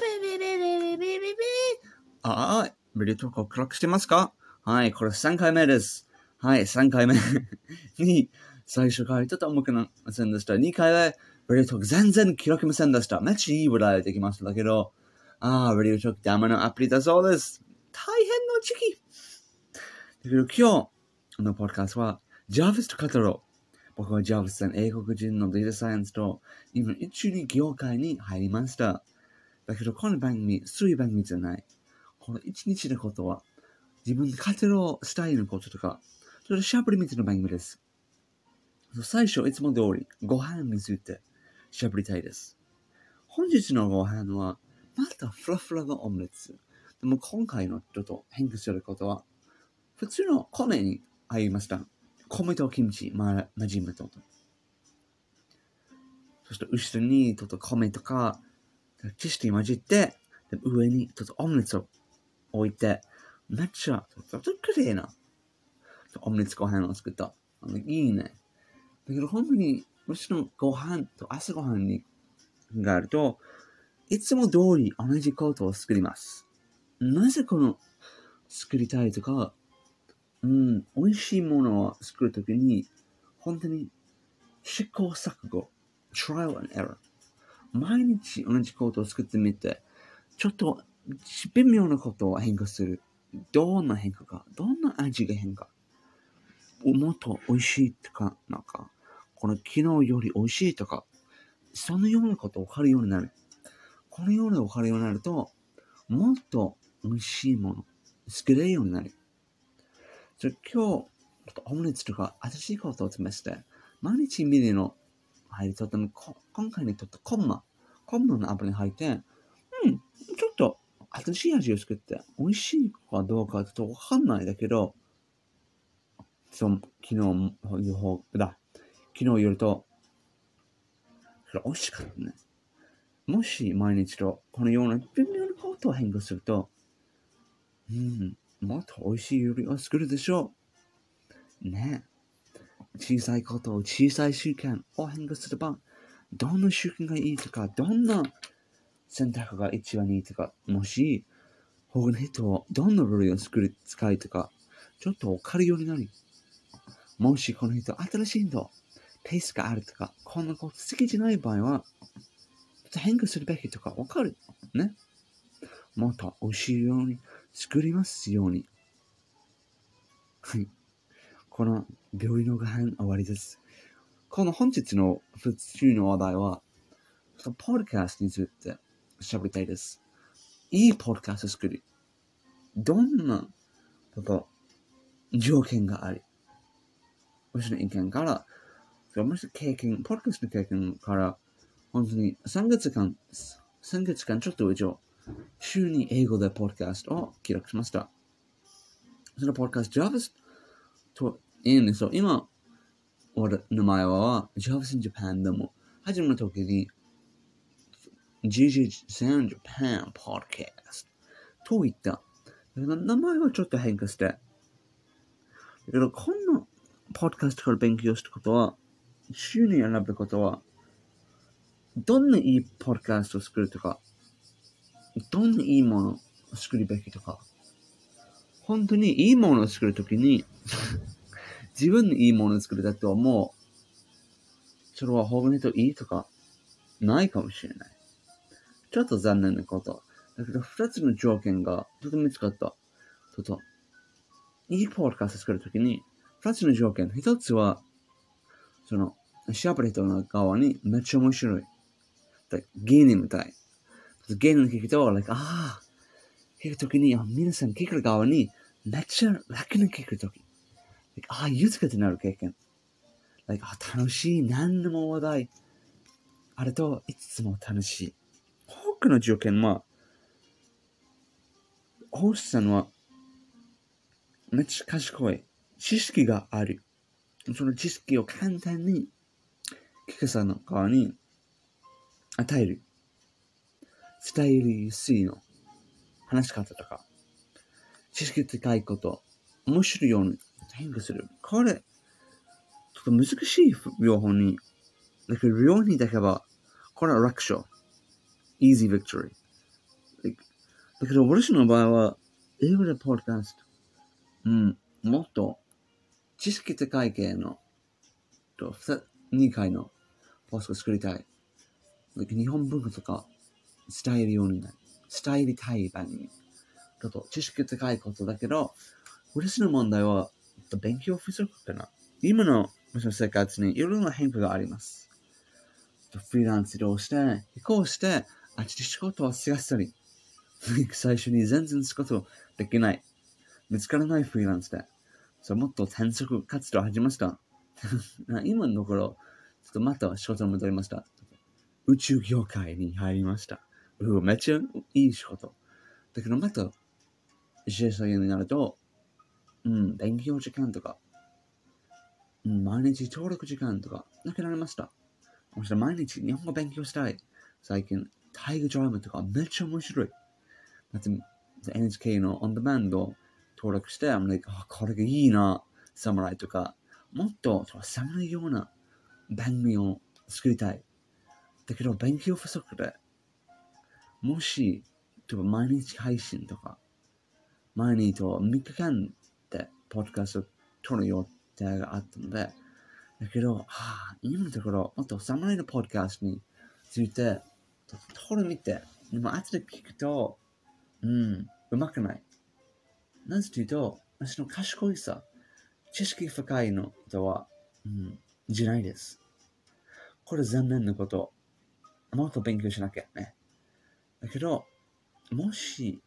ビビビビビビビああ、ブリュートークを暗くしてますかはい、これ3回目です。はい、3回目に、最初からちょっと重くなりませんでした。2回目、ブリュートーク全然記録ませんでした。めっちゃいい話題できましたけど、ああ、ブリュートークダメのアプリだそうです。大変の時期。だけど今日のポッドキスは、ジャーヴィスと語ろう。僕はジャーヴィスさん、英国人のデータサイエンスと、今一緒に業界に入りました。だけど、この番組、そういう番組じゃない。この一日のことは、自分で語ろうしたいのこととか、それしゃべりみたいな番組です。最初、いつも通り、ご飯についてしゃべりたいです。本日のご飯は、またフラフラのオムレツ。でも今回のちょっと変化することは、普通の米に入りました。米とキムチ、ま、混じめと。そして後ろにちょっと米とか、知識混じって、で上にちょっとオムレツを置いて、めっちゃ、ちょっと綺麗なオムレツご飯を作った。あのいいね。だけど本当に、もちろんご飯と朝ご飯にがあると、いつも通り同じことを作ります。なぜこの作りたいとか、うん、美味しいものを作るときに、本当に試行錯誤、trial and error。毎日同じことを作ってみて、ちょっと微妙なことを変化する。どんな変化か、どんな味が変化。もっと美味しいとか、なんか、この昨日より美味しいとか、そのようなことを分かるようになる。このような分かるようになると、もっと美味しいもの、作れるようになる。じゃ今日、オムレツとか新しいことを試して、毎日見るの入りとっても、今回にとってコンマ、コンマのアプリに入って、うん、ちょっと新しい味を作って、美味しいかどうかちょっとわかんないだけど、そう、昨日、予報だ。昨日よると、それ美味しかったね。もし毎日とこのような微妙なことを変化すると、うん、もっと美味しい料理を作るでしょう。ね小さいことを小さい習慣を変化すれば、どんな習慣がいいとか、どんな選択が一番いいとか、もし、他の人をどんな料理を作る、使いとか、ちょっとわかるようになり、もしこの人新しい人、ペースがあるとか、こんなこと好きじゃない場合は、変化するべきとかわかる？ね？もっと美味しように作りますように。はい。この病院のご飯終わりです。この本日の普通の話題は、ポッドキャストについて喋りたいです。いいポッドキャスト作り。どんなこと条件があり、私の意見から、私の経験、ポッドキャストの経験から、本当に3月間、3月間ちょっと以上、週に英語でポッドキャストを記録しました。そのポッドキャスト、Javas と言うんですよ。今、俺の前は Javas in Japan でも始めた時に GG in Japan Podcast と言った。名前はちょっと変化して。だけど、こんなポッドキャストから勉強したことは、週に選ぶことは、どんないいポッドキャストを作るとか、どんないいものを作るべきとか、本当にいいものを作るときに自分にいいものを作るだともう、それは他の人いいとか、ないかもしれない。ちょっと残念なこと。だけど、二つの条件がとても見つかった。ちょっと、いいポッドキャスト作るときに、二つの条件。一つは、その、シャープレットの側にめっちゃ面白い。芸人みたい。芸人聞くと、like, ああ、聞くときに、皆さん聞く側にめっちゃ楽に聞くとき。Like, ああ、豊かになる経験。like, あ楽しい。何でも話題。あれと、いつも楽しい。多くの条件は、ホースさんは、めっちゃ賢い。知識がある。その知識を簡単に、聞かさんの側に与える。伝えるやすいの。話し方とか。知識高いこと。面白いように変化する。これ、ちょっと難しい両方に。だけど、両方にだけは、これは楽勝。easy victory。だけど、私の場合は、英語でポッドキャスト。うん、もっと、知識高い系の、と、2回のポストを作りたい。日本文化とか伝えるようになる。伝えりたい番組。ちょっと知識高いことだけど、私の問題は、勉強不足かな。今の私の生活にいろいろな変化があります。フリーランス移動して、移行して、あっちで仕事を探したり、最初に全然仕事できない。見つからないフリーランスで。そもっと転職活動を始めました。今のところ、ちょっとまた仕事に戻りました。宇宙業界に入りました。うめっちゃいい仕事。だけどまた、自営者になると、うん、勉強時間とか、うん、毎日登録時間とかなくなりました。そして毎日日本語勉強したい。最近、タイガードラマとかめっちゃ面白い。だって NHK のオンデマンド登録して、I'm like, あ、これがいいな、サムライとか、もっと寒いような番組を作りたい。だけど、勉強不足で、もし、例えば毎日配信とか、毎日と3日間ポッドキャストを撮る予定があったので、だけど、はあ、今のところ、もっと侍のポッドキャストについて、撮る見て、でも後で聞くと、うん、うまくない。なぜというと、私の賢いさ、知識深いのとは、うん、じゃないです。これ残念なこと。もっと勉強しなきゃね。だけど、もし、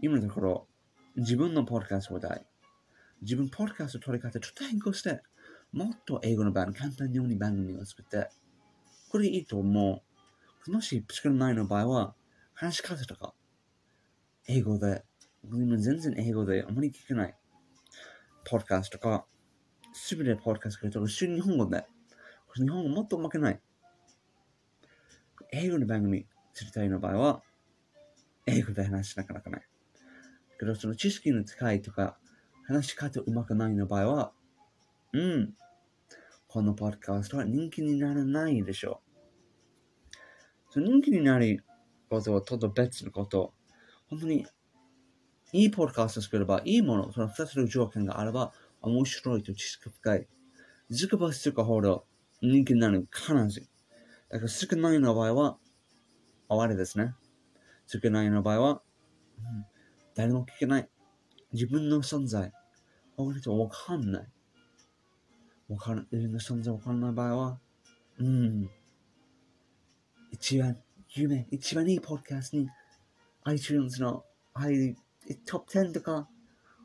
今のところ、自分のポッドキャストを題、自分ポッドキャスト取り方ちょっと変更して、もっと英語の番、簡単に番組を作って、これいいと思う。もし作る前の場合は、話し方とか、英語で、今全然英語であまり聞けない。ポッドキャストとか、すべてポッドキャストとか、一緒に日本語で。日本語もっとうまくない。英語の番組知りたいの場合は、英語で話しなかなかない。けど、その知識の使いとか、話し方うまくないの場合は、うん、このポッドキャストは人気にならないでしょう。その人気になることはちょっと別のこと。本当に、いいポッドキャストを作れば、いいもの、その二つの条件があれば、面白いと知識深い。ずくばするほど人気になる必ず。だから少ないの場合は、終わりですね。少ないの場合は、うん、誰も聞けない。自分の存在、他の人わかんない。わからん、自分の存在わからない場合は、うん。一番、夢、一番いいポッドキャストに、iTunes の入る、トップ10とか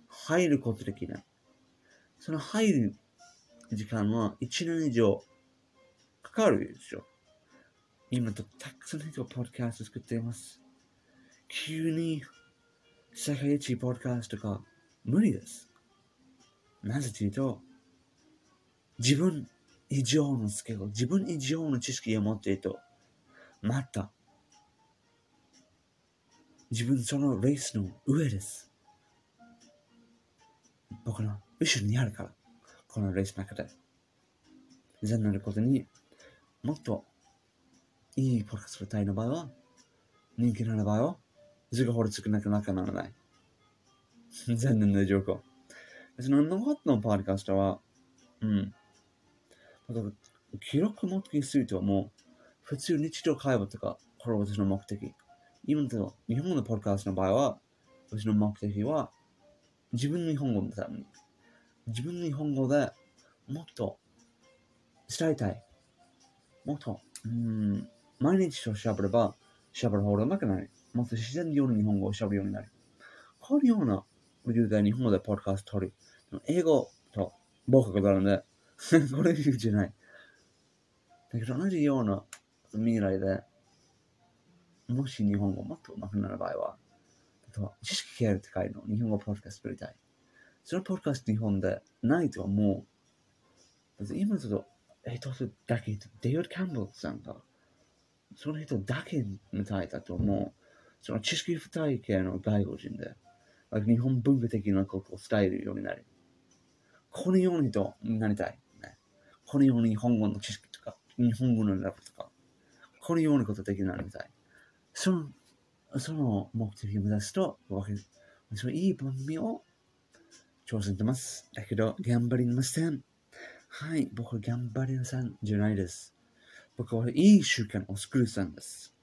入ることできない。その入る時間は1年以上かかるでしょ。今とたくさんの人がポッドキャスト作っています。急に世界一ポッドキャストが無理です。なぜというと、自分以上のスキル、自分以上の知識を持っていると、また、自分そのレースの上です。僕の後ろにあるから、このレースの中で。残念なことに、もっといいポッドキャスト体の場合は、人気の場合は、図が掘りつくなくなくならない。残念な状況。そのノートのポッドキャストは、うん。記録目的にするともう、普通日常会話とか、これは私の目的。今の日本のポッドキャストの場合は、私の目的は、自分の日本語のために、自分の日本語でもっと伝えたい。もっと、うん、毎日と喋れば、喋る方が上手くなる。もっと自然にように日本語を喋るようになる。こういうような理由で日本語でポッドキャスト取る。英語と母国があるんで、これ理由じゃない。だけど同じような未来で、もし日本語もっと上手くなる場合は、あとは知識系が高いの、日本語ポッドキャスト作りたい。そのポッドキャスト日本でないとはもう、今ちょっと、えっと、だけ、デイビッド・キャンベルさんが、その人だけみたいだと思う。その知識深い系の外国人で、日本文化的なことを伝えるようになる。このようにとなりたい。ね、このように日本語の知識とか、日本語のラブとか、このようなことできるようになりたい。そのその目的を目指すと、私はいい番組を挑戦してます。だけど、頑張りません。はい、僕は頑張りませんじゃないです。僕はいい習慣を作るさんです。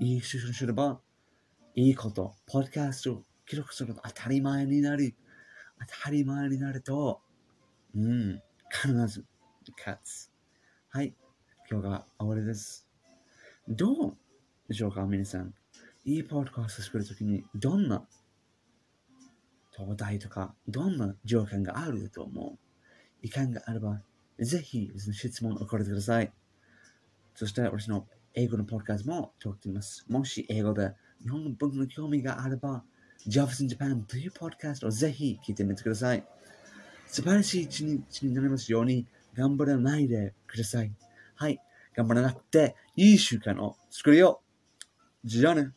いい習慣すれば、いいこと、ポッドキャストを記録すること当たり前になり、当たり前になると、うん、必ず勝つ。はい、今日が終わりです。どうでしょうか、皆さん。いいポッドキャストを作るときに、どんな東大とか、どんな条件があると思う？意見があれば、ぜひ質問を送ってください。そして私の英語のポッドキャストも撮っています。もし英語で日本の文化の興味があれば、Jobs in Japan というポッドキャストをぜひ聞いてみてください。素晴らしい一日になりますように頑張らないでください。はい。頑張らなくていい習慣を作るよ。じゃあね。